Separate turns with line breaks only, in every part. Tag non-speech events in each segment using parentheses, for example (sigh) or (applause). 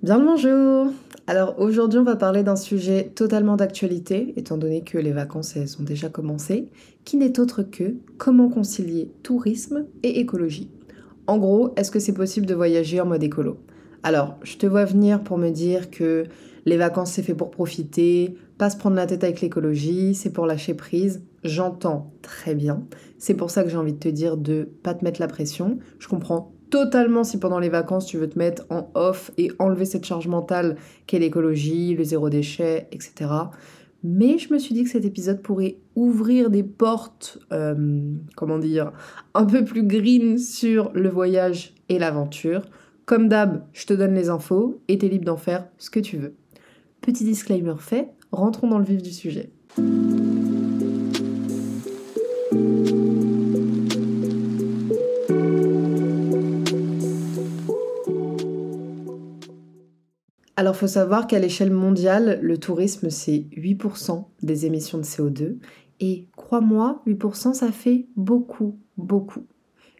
Bien le bonjour Alors aujourd'hui on va parler d'un sujet totalement d'actualité, étant donné que les vacances elles ont déjà commencé, qui n'est autre que comment concilier tourisme et écologie. En gros, est-ce que c'est possible de voyager en mode écolo? Alors, je te vois venir pour me dire que les vacances c'est fait pour profiter, pas se prendre la tête avec l'écologie, c'est pour lâcher prise. J'entends très bien. C'est pour ça que j'ai envie de te dire de pas te mettre la pression. Je comprends totalement si pendant les vacances tu veux te mettre en off et enlever cette charge mentale qu'est l'écologie, le zéro déchet, etc. Mais je me suis dit que cet épisode pourrait ouvrir des portes, euh, comment dire, un peu plus green sur le voyage et l'aventure. Comme d'hab, je te donne les infos et t'es libre d'en faire ce que tu veux. Petit disclaimer fait, rentrons dans le vif du sujet. Faut savoir qu'à l'échelle mondiale, le tourisme, c'est 8% des émissions de CO2. Et crois-moi, 8%, ça fait beaucoup, beaucoup.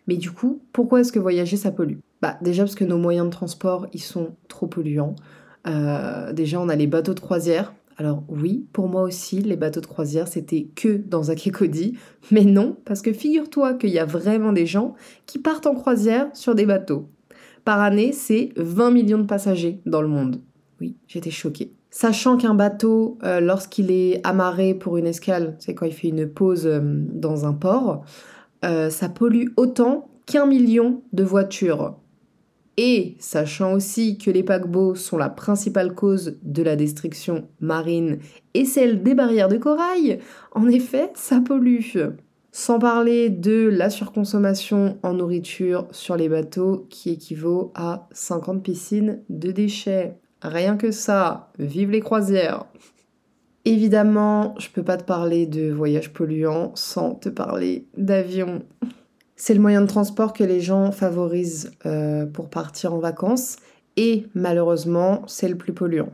Mais du coup, pourquoi est-ce que voyager, ça pollue? Bah, déjà parce que nos moyens de transport, ils sont trop polluants. Euh, déjà, on a les bateaux de croisière. Alors oui, pour moi aussi, les bateaux de croisière, c'était que dans un Akekodi. Mais non, parce que figure-toi qu'il y a vraiment des gens qui partent en croisière sur des bateaux. Par année, c'est 20 millions de passagers dans le monde. Oui, j'étais choquée. Sachant qu'un bateau, euh, lorsqu'il est amarré pour une escale, c'est quand il fait une pause euh, dans un port, euh, ça pollue autant qu'un million de voitures. Et sachant aussi que les paquebots sont la principale cause de la destruction marine et celle des barrières de corail, en effet, ça pollue. Sans parler de la surconsommation en nourriture sur les bateaux qui équivaut à 50 piscines de déchets. Rien que ça, vive les croisières. Évidemment, je peux pas te parler de voyage polluant sans te parler d'avion. C'est le moyen de transport que les gens favorisent euh, pour partir en vacances et malheureusement, c'est le plus polluant.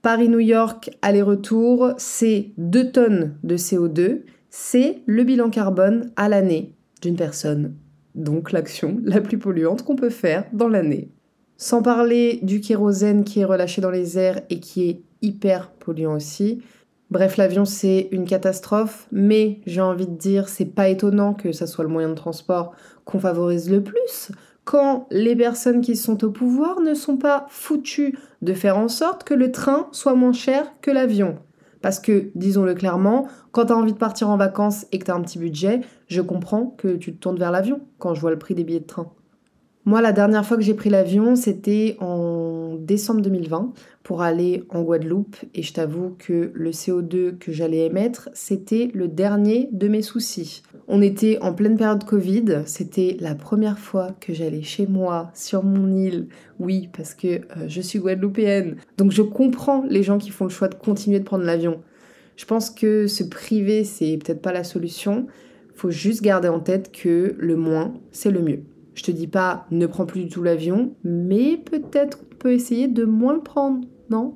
Paris-New York, aller-retour, c'est 2 tonnes de CO2. C'est le bilan carbone à l'année d'une personne. Donc l'action la plus polluante qu'on peut faire dans l'année. Sans parler du kérosène qui est relâché dans les airs et qui est hyper polluant aussi. Bref, l'avion c'est une catastrophe, mais j'ai envie de dire, c'est pas étonnant que ça soit le moyen de transport qu'on favorise le plus quand les personnes qui sont au pouvoir ne sont pas foutues de faire en sorte que le train soit moins cher que l'avion. Parce que, disons-le clairement, quand tu as envie de partir en vacances et que tu as un petit budget, je comprends que tu te tournes vers l'avion quand je vois le prix des billets de train. Moi, la dernière fois que j'ai pris l'avion, c'était en décembre 2020 pour aller en Guadeloupe. Et je t'avoue que le CO2 que j'allais émettre, c'était le dernier de mes soucis. On était en pleine période Covid. C'était la première fois que j'allais chez moi, sur mon île. Oui, parce que euh, je suis guadeloupéenne. Donc je comprends les gens qui font le choix de continuer de prendre l'avion. Je pense que se priver, c'est peut-être pas la solution. Faut juste garder en tête que le moins, c'est le mieux. Je te dis pas ne prends plus du tout l'avion, mais peut-être qu'on peut essayer de moins le prendre, non?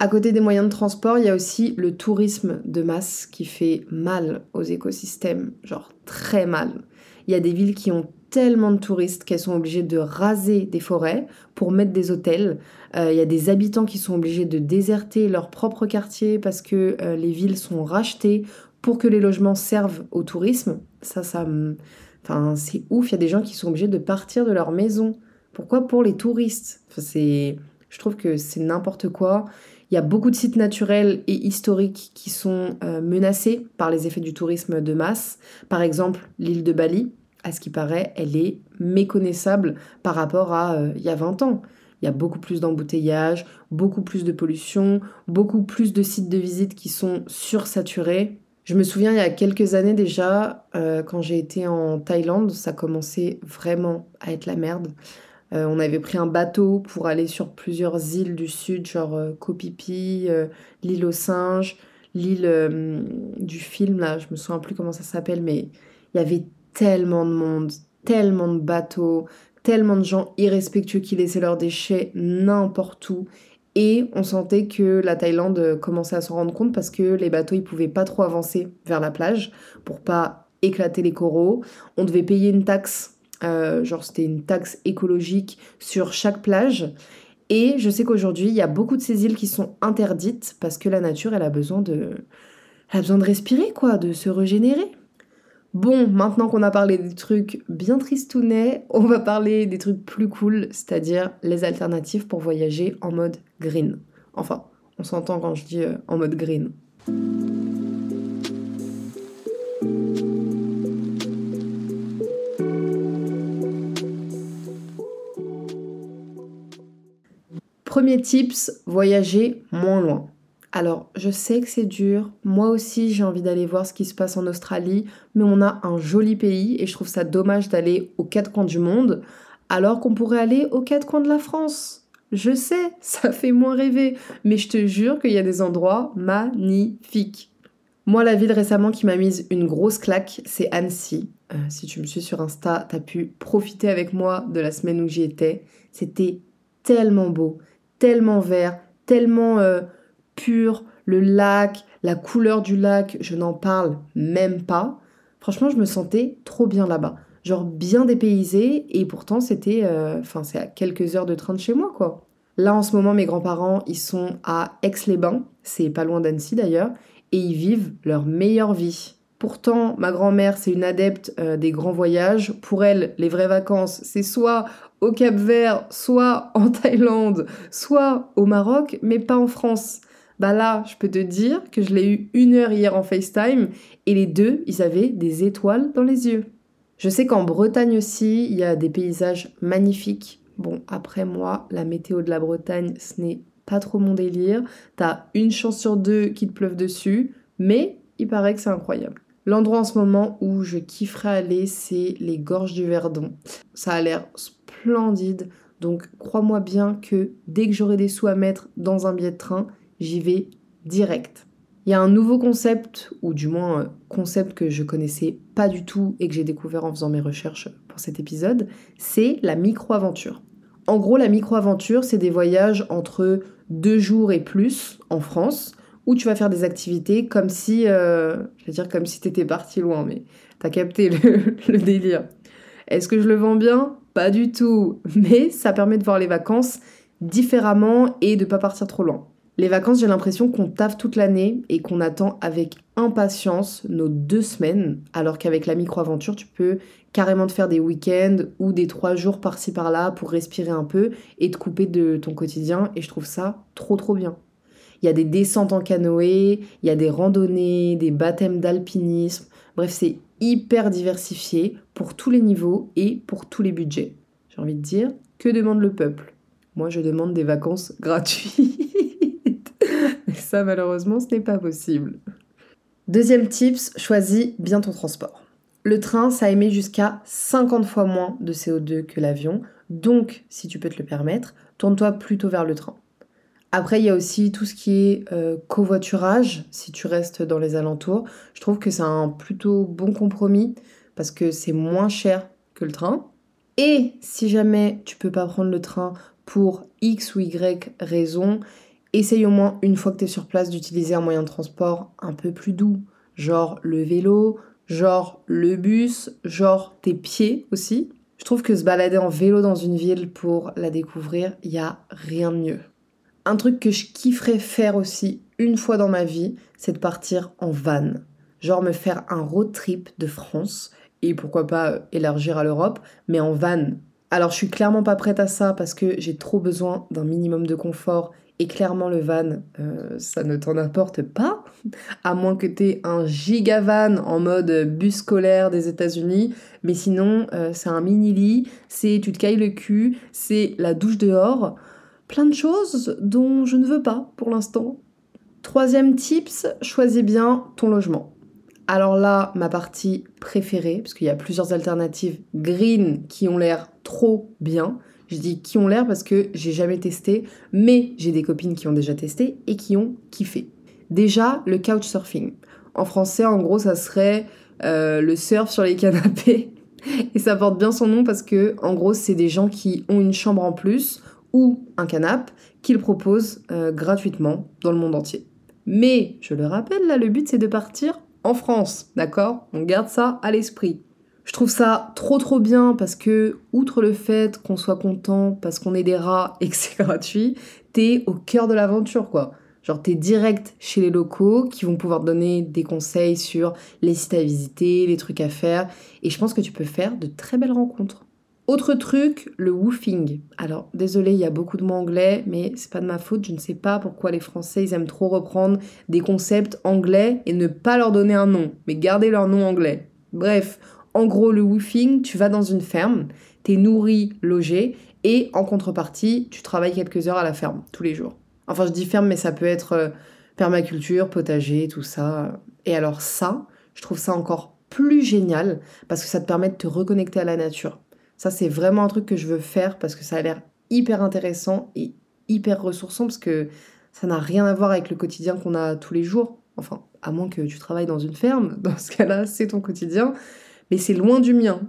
À côté des moyens de transport, il y a aussi le tourisme de masse qui fait mal aux écosystèmes, genre très mal. Il y a des villes qui ont tellement de touristes qu'elles sont obligées de raser des forêts pour mettre des hôtels. Euh, il y a des habitants qui sont obligés de déserter leur propre quartier parce que euh, les villes sont rachetées pour que les logements servent au tourisme. Ça, ça Enfin, c'est ouf, il y a des gens qui sont obligés de partir de leur maison. Pourquoi pour les touristes? C'est, Je trouve que c'est n'importe quoi. Il y a beaucoup de sites naturels et historiques qui sont euh, menacés par les effets du tourisme de masse. Par exemple, l'île de Bali, à ce qui paraît, elle est méconnaissable par rapport à euh, il y a 20 ans. Il y a beaucoup plus d'embouteillages, beaucoup plus de pollution, beaucoup plus de sites de visite qui sont sursaturés. Je me souviens il y a quelques années déjà, euh, quand j'ai été en Thaïlande, ça commençait vraiment à être la merde. Euh, on avait pris un bateau pour aller sur plusieurs îles du sud, genre euh, Kopipi, euh, l'île aux singes, l'île du film, là, je me souviens plus comment ça s'appelle, mais il y avait tellement de monde, tellement de bateaux, tellement de gens irrespectueux qui laissaient leurs déchets n'importe où. Et on sentait que la Thaïlande commençait à s'en rendre compte parce que les bateaux, ils pouvaient pas trop avancer vers la plage pour pas éclater les coraux. On devait payer une taxe euh, genre c'était une taxe écologique sur chaque plage. Et je sais qu'aujourd'hui, il y a beaucoup de ces îles qui sont interdites parce que la nature, elle a besoin de, a besoin de respirer, quoi, de se régénérer. Bon, maintenant qu'on a parlé des trucs bien tristounets, on va parler des trucs plus cool, c'est-à-dire les alternatives pour voyager en mode green. Enfin, on s'entend quand je dis euh, en mode green. Premier tips, voyager moins loin. Alors, je sais que c'est dur. Moi aussi, j'ai envie d'aller voir ce qui se passe en Australie, mais on a un joli pays et je trouve ça dommage d'aller aux quatre coins du monde alors qu'on pourrait aller aux quatre coins de la France. Je sais, (laughs) ça fait moins rêver, mais je te jure qu'il y a des endroits magnifiques. Moi, la ville récemment qui m'a mise une grosse claque, c'est Annecy. Euh, si tu me suis sur Insta, t'as pu profiter avec moi de la semaine où j'y étais. C'était tellement beau tellement vert, tellement euh, pur, le lac, la couleur du lac, je n'en parle même pas. Franchement, je me sentais trop bien là-bas. Genre bien dépaysé et pourtant c'était euh, enfin c'est à quelques heures de train de chez moi quoi. Là en ce moment mes grands-parents, ils sont à Aix-les-Bains, c'est pas loin d'Annecy d'ailleurs, et ils vivent leur meilleure vie. Pourtant, ma grand-mère, c'est une adepte euh, des grands voyages. Pour elle, les vraies vacances, c'est soit au Cap Vert, soit en (laughs) Thaïlande, soit au Maroc, mais pas en France. Bah là, je peux te dire que je l'ai eu une heure hier en FaceTime et les deux, ils avaient des étoiles dans les yeux. Je sais qu'en Bretagne aussi, il y a des paysages magnifiques. Bon, après moi, la météo de la Bretagne, ce n'est pas trop mon délire. T'as une chance sur deux qu'il te pleuve dessus, mais il paraît que c'est incroyable. L'endroit en ce moment où je kifferais aller, c'est les gorges du Verdon. Ça a l'air splendide, donc crois-moi bien que dès que j'aurai des sous à mettre dans un billet de train, j'y vais direct. Il y a un nouveau concept, ou du moins un concept que je connaissais pas du tout et que j'ai découvert en faisant mes recherches pour cet épisode, c'est la micro-aventure. En gros, la micro-aventure, c'est des voyages entre deux jours et plus en France, où tu vas faire des activités comme si, euh, je vais dire comme si t'étais parti loin, mais t'as capté le, (laughs) délire. Est-ce que je le vends bien? Pas du tout, mais ça permet de voir les vacances différemment et de pas partir trop loin. Les vacances, j'ai l'impression qu'on taffe toute l'année et qu'on attend avec impatience nos deux semaines, alors qu'avec la micro-aventure, tu peux carrément te faire des week-ends ou des trois jours par-ci par-là pour respirer un peu et te couper de ton quotidien. Et je trouve ça trop trop bien. Il y a des descentes en canoë, il y a des randonnées, des baptêmes d'alpinisme. Bref, c'est hyper diversifié pour tous les niveaux et pour tous les budgets. J'ai envie de dire, que demande le peuple? Moi, je demande des vacances (laughs) gratuites. Ça, malheureusement, ce n'est pas possible. Deuxième tips, choisis bien ton transport. Le train, ça émet jusqu'à 50 fois moins de CO2 que l'avion, donc si tu peux te le permettre, tourne-toi plutôt vers le train. Après, il y a aussi tout ce qui est euh, covoiturage, si tu restes dans les alentours. Je trouve que c'est un plutôt bon compromis parce que c'est moins cher que le train. Et si jamais tu peux pas prendre le train pour X ou Y raison, essaye au moins une fois que tu es sur place d'utiliser un moyen de transport un peu plus doux, genre le vélo, genre le bus, genre tes pieds aussi. Je trouve que se balader en vélo dans une ville pour la découvrir, il n'y a rien de mieux. Un truc que je kifferais faire aussi une fois dans ma vie, c'est de partir en van. Genre me faire un road trip de France et pourquoi pas euh, élargir à l'Europe, mais en van. Alors je suis clairement pas prête à ça parce que j'ai trop besoin d'un minimum de confort et clairement le van, euh, ça ne t'en apporte pas, à moins que t'aies un giga van en mode bus scolaire des États-Unis. Mais sinon, euh, c'est un mini lit, c'est tu te cailles le cul, c'est la douche dehors plein de choses dont je ne veux pas pour l'instant. Troisième tips, choisis bien ton logement. Alors là, ma partie préférée, parce qu'il y a plusieurs alternatives green qui ont l'air trop bien. Je dis qui ont l'air parce que j'ai jamais testé, mais j'ai des copines qui ont déjà testé et qui ont kiffé. Déjà, le couchsurfing. En français, en gros, ça serait euh, le surf sur les canapés. (laughs) Et ça porte bien son nom parce que, en gros, c'est des gens qui ont une chambre en plus ou un canapé qu'ils proposent euh, gratuitement dans le monde entier. Mais, je le rappelle, là, le but c'est de partir en France, d'accord? On garde ça à l'esprit. Je trouve ça trop trop bien parce que, outre le fait qu'on soit content parce qu'on est des rats et que c'est (laughs) gratuit, t'es au cœur de l'aventure, quoi. Genre, t'es direct chez les locaux qui vont pouvoir te donner des conseils sur les sites à visiter, les trucs à faire. Et je pense que tu peux faire de très belles rencontres. Autre truc, le woofing. Alors, désolé, il y a beaucoup de mots anglais, mais c'est pas de ma faute. Je ne sais pas pourquoi les Français, ils aiment trop reprendre des concepts anglais et ne pas leur donner un nom, mais garder leur nom anglais. Bref, en gros, le woofing, tu vas dans une ferme, t'es nourri, logé, et en contrepartie, tu travailles quelques heures à la ferme, tous les jours. Enfin, je dis ferme, mais ça peut être euh, permaculture, potager, tout ça. Et alors ça, je trouve ça encore plus génial parce que ça te permet de te reconnecter à la nature. Ça, c'est vraiment un truc que je veux faire parce que ça a l'air hyper intéressant et hyper ressourçant parce que ça n'a rien à voir avec le quotidien qu'on a tous les jours. Enfin, à moins que tu travailles dans une ferme, (laughs) dans ce cas-là, c'est ton quotidien, mais c'est loin du mien.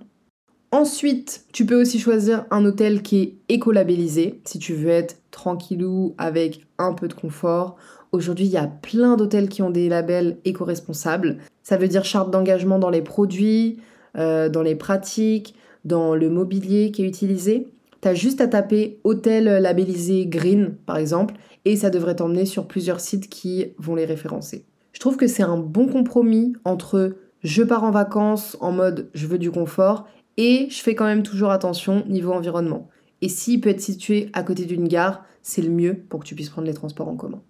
Ensuite, tu peux aussi choisir un hôtel qui est écolabellisé si tu veux être tranquillou avec un peu de confort. Aujourd'hui, il y a plein d'hôtels qui ont des labels éco-responsables. Ça veut dire charte d'engagement dans les produits, euh, dans les pratiques, dans le mobilier qui est utilisé. Tu as juste à taper hôtel labellisé green, par exemple, et ça devrait t'emmener sur plusieurs sites qui vont les référencer. Je trouve que c'est un bon compromis entre je pars en vacances en mode je veux du confort et je fais quand même toujours attention niveau environnement. Et s'il peut être situé à côté d'une gare, c'est le mieux pour que tu puisses prendre les transports en commun.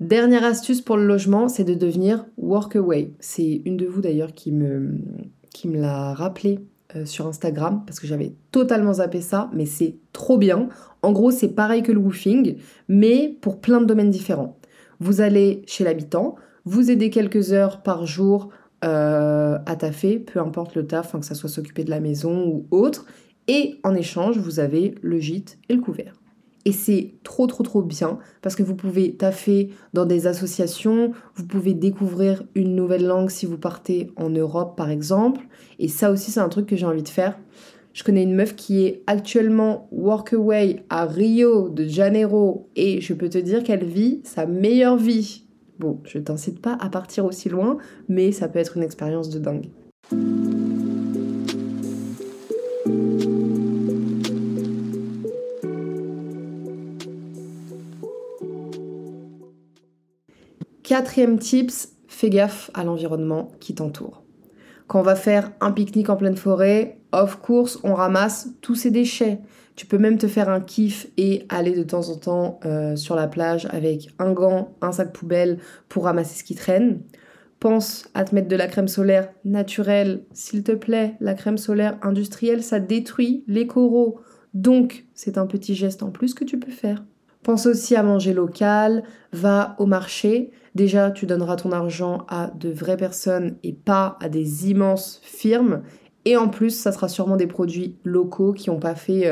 Dernière astuce pour le logement, c'est de devenir workaway. C'est une de vous d'ailleurs qui me, l'a rappelé euh, sur Instagram parce que j'avais totalement zappé ça, mais c'est trop bien. En gros, c'est pareil que le woofing, mais pour plein de domaines différents. Vous allez chez l'habitant, vous aidez quelques heures par jour euh, à taffer, peu importe le taf, que ça soit s'occuper de la maison ou autre. Et en échange, vous avez le gîte et le couvert. Et c'est trop trop trop bien parce que vous pouvez taffer dans des associations, vous pouvez découvrir une nouvelle langue si vous partez en Europe par exemple. Et ça aussi c'est un truc que j'ai envie de faire. Je connais une meuf qui est actuellement workaway à Rio de Janeiro et je peux te dire qu'elle vit sa meilleure vie. Bon, je t'incite pas à partir aussi loin, mais ça peut être une expérience de dingue. Quatrième tips, fais gaffe à l'environnement qui t'entoure. Quand on va faire un pique-nique en pleine forêt, off course, on ramasse tous ces déchets. Tu peux même te faire un kiff et aller de temps en temps euh, sur la plage avec un gant, un sac poubelle pour ramasser ce qui traîne. Pense à te mettre de la crème solaire naturelle, s'il te plaît. La crème solaire industrielle, ça détruit les coraux. Donc, c'est un petit geste en plus que tu peux faire. Pense aussi à manger local, va au marché. Déjà, tu donneras ton argent à de vraies personnes et pas à des immenses firmes. Et en plus, ça sera sûrement des produits locaux qui n'ont pas fait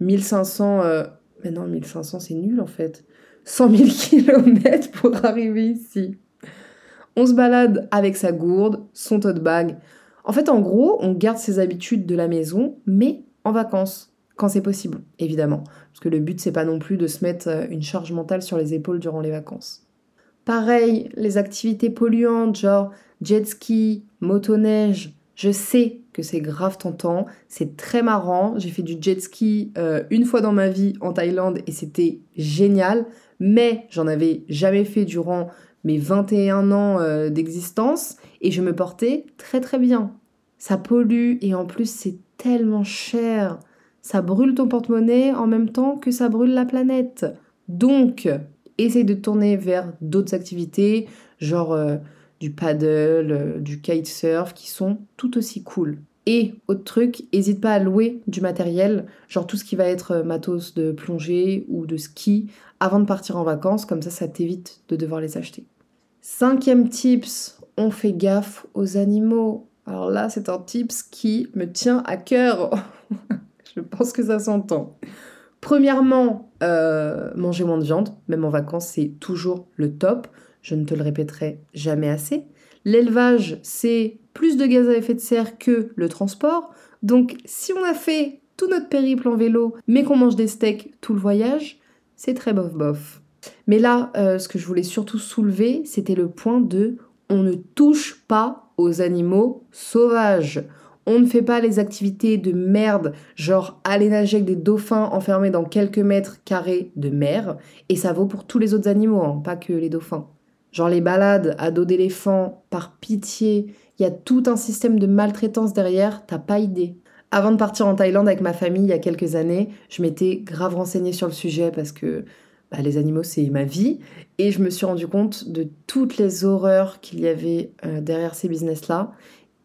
1500... Euh, euh, mais non, 1500, c'est nul en fait. 100 000 km pour arriver ici. On se balade avec sa gourde, son tote bag. En fait, en gros, on garde ses habitudes de la maison, mais en vacances, quand c'est possible, évidemment. Parce que le but, c'est pas non plus de se mettre euh, une charge mentale sur les épaules durant les vacances. Pareil, les activités polluantes, genre jet ski, motoneige, je sais que c'est grave tentant, c'est très marrant. J'ai fait du jet ski euh, une fois dans ma vie en Thaïlande et c'était génial, mais j'en avais jamais fait durant mes 21 ans euh, d'existence et je me portais très très bien. Ça pollue et en plus c'est tellement cher. Ça brûle ton porte-monnaie en même temps que ça brûle la planète. Donc, essaye de tourner vers d'autres activités, genre euh, du paddle, euh, du kitesurf, qui sont tout aussi cool. Et autre truc, n'hésite pas à louer du matériel, genre tout ce qui va être euh, matos de plongée ou de ski, avant de partir en vacances, comme ça ça t'évite de devoir les acheter. Cinquième tips, on fait gaffe aux animaux. Alors là, c'est un tips qui me tient à cœur. (laughs) Je pense que ça s'entend. Premièrement, euh, manger moins de viande, même en vacances, c'est toujours le top. Je ne te le répéterai jamais assez. L'élevage, c'est plus de gaz à effet de serre que le transport. Donc, si on a fait tout notre périple en vélo, mais qu'on mange des steaks tout le voyage, c'est très bof bof. Mais là, euh, ce que je voulais surtout soulever, c'était le point de on ne touche pas aux animaux sauvages. On ne fait pas les activités de merde, genre aller nager avec des dauphins enfermés dans quelques mètres carrés de mer. Et ça vaut pour tous les autres animaux, hein, pas que les dauphins. Genre les balades à dos d'éléphant, par pitié, il y a tout un système de maltraitance derrière, t'as pas idée. Avant de partir en Thaïlande avec ma famille il y a quelques années, je m'étais grave renseignée sur le sujet parce que bah, les animaux c'est ma vie et je me suis rendu compte de toutes les horreurs qu'il y avait euh, derrière ces business-là.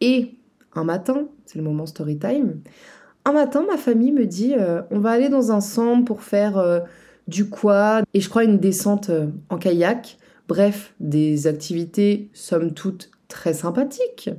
Et un matin, c'est le moment story time, un matin ma famille me dit euh, on va aller dans un centre pour faire euh, du quad et je crois une descente en kayak. Bref, des activités somme toute très sympathiques.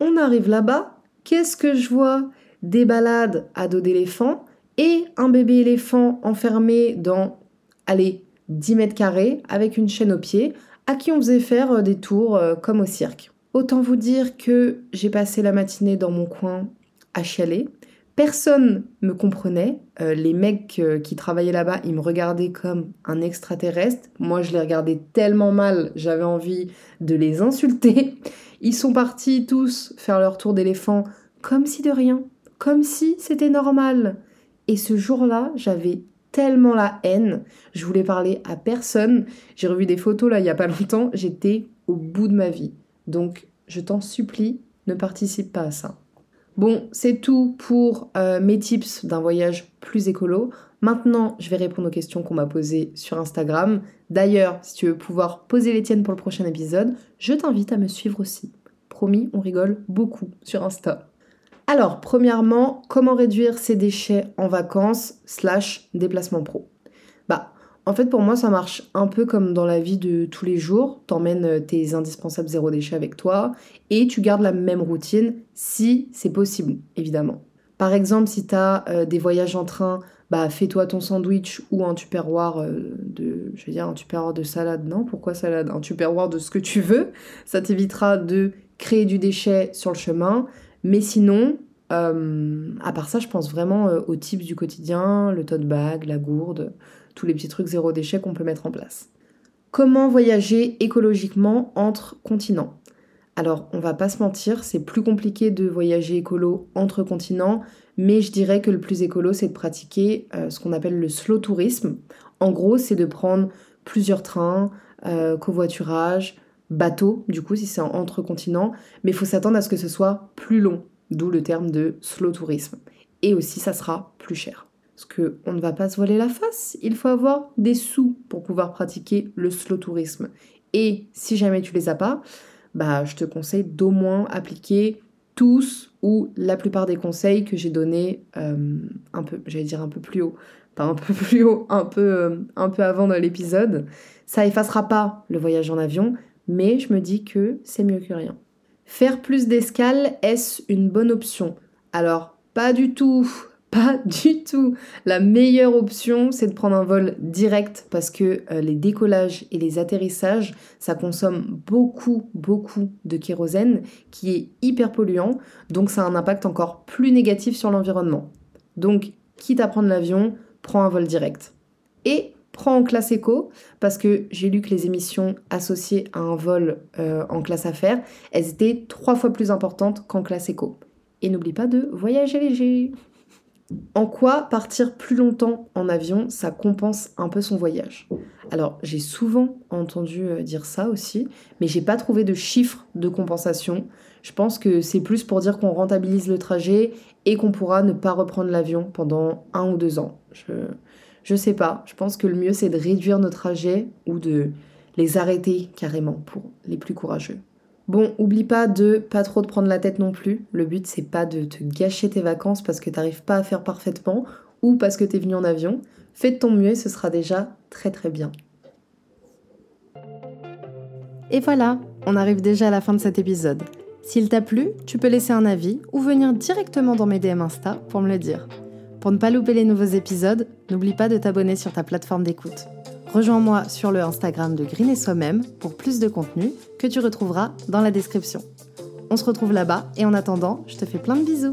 On arrive là-bas, qu'est-ce que je vois? Des balades à dos d'éléphant et un bébé éléphant enfermé dans allez, 10 mètres carrés avec une chaîne au pied, à qui on faisait faire euh, des tours euh, comme au cirque. Autant vous dire que j'ai passé la matinée dans mon coin à chialer. Personne me comprenait. Euh, les mecs qui travaillaient là-bas, ils me regardaient comme un extraterrestre. Moi, je les regardais tellement mal, j'avais envie de les insulter. (laughs) Ils sont partis tous faire leur tour d'éléphant comme si de rien, comme si c'était normal. Et ce jour-là, j'avais tellement la haine. Je voulais parler à personne. J'ai revu des photos là il y a pas longtemps. J'étais au bout de ma vie. Donc je t'en supplie, ne participe pas à ça. Bon, c'est tout pour euh, mes tips d'un voyage plus écolo. Maintenant, je vais répondre aux questions qu'on m'a posées sur Instagram. D'ailleurs, si tu veux pouvoir poser les tiennes pour le prochain épisode, je t'invite à me suivre aussi. Promis, on rigole beaucoup sur Insta. Alors, premièrement, comment réduire ses déchets en vacances slash déplacement pro? En fait, pour moi, ça marche un peu comme dans la vie de tous les jours. T'emmènes euh, tes indispensables zéro déchet avec toi et tu gardes la même routine si c'est possible, évidemment. Par exemple, si t'as euh, des voyages en train, bah fais-toi ton sandwich ou un tupperware euh, de, je veux dire, un tupperware de salade. Non, pourquoi salade? Un tupperware de ce que tu veux. Ça t'évitera de créer du déchet sur le chemin. Mais sinon, à part ça, je pense vraiment aux tips du quotidien, le tote bag, la gourde, tous les petits trucs zéro déchet qu'on peut mettre en place. Comment voyager écologiquement entre continents? Alors, on va pas se mentir, c'est plus compliqué de voyager écolo entre continents, mais je dirais que le plus écolo, c'est de pratiquer euh, ce qu'on appelle le slow tourisme. En gros, c'est de prendre plusieurs trains, covoiturage, bateau, du coup, si c'est entre continents, mais il faut s'attendre à ce que ce soit plus long, d'où le terme de slow tourisme. Et aussi, ça sera plus cher. Parce qu'on ne va pas se voiler la face, il faut avoir des sous pour pouvoir pratiquer le slow tourisme. Et si jamais tu les as pas, bah, je te conseille d'au moins appliquer tous ou la plupart des conseils que j'ai donnés euh, un peu, j'allais dire un peu plus haut, pas un peu (laughs) plus haut, euh, un peu avant dans l'épisode. Ça effacera pas le voyage en avion, mais je me dis que c'est mieux que rien. Faire plus d'escales, est-ce une bonne option? Alors, pas du tout, pas (laughs) du tout. La meilleure option, c'est de prendre un vol direct parce que euh, les décollages et les atterrissages, ça consomme beaucoup, beaucoup de kérosène qui est hyper polluant, donc ça a un impact encore plus négatif sur l'environnement. Donc, quitte à prendre l'avion, prends un vol direct. Et prends en classe éco, parce que j'ai lu que les émissions associées à un vol euh, en classe affaires, elles étaient trois fois plus importantes qu'en classe éco. Et n'oublie pas de voyager léger. En quoi partir plus longtemps en avion, ça compense un peu son voyage? Alors, j'ai souvent entendu euh, dire ça aussi, mais j'ai pas trouvé de chiffre de compensation. Je pense que c'est plus pour dire qu'on rentabilise le trajet et qu'on pourra ne pas reprendre l'avion pendant un ou deux ans. Je, je sais pas, je pense que le mieux c'est de réduire nos trajets ou de les arrêter carrément pour les plus courageux. Bon, oublie pas de pas trop te prendre la tête non plus. Le but c'est pas de te gâcher tes vacances parce que t'arrives pas à faire parfaitement ou parce que t'es venu en avion. Fais de ton mieux et ce sera déjà très très bien. Et voilà, on arrive déjà à la fin de cet épisode. S'il t'a plu, tu peux laisser un avis ou venir directement dans mes DM Insta pour me le dire. Pour ne pas louper les nouveaux épisodes, n'oublie pas de t'abonner sur ta plateforme d'écoute. Rejoins-moi sur le Instagram de Green et Soi-même pour plus de contenu que tu retrouveras dans la description. On se retrouve là-bas et en attendant, je te fais plein de bisous.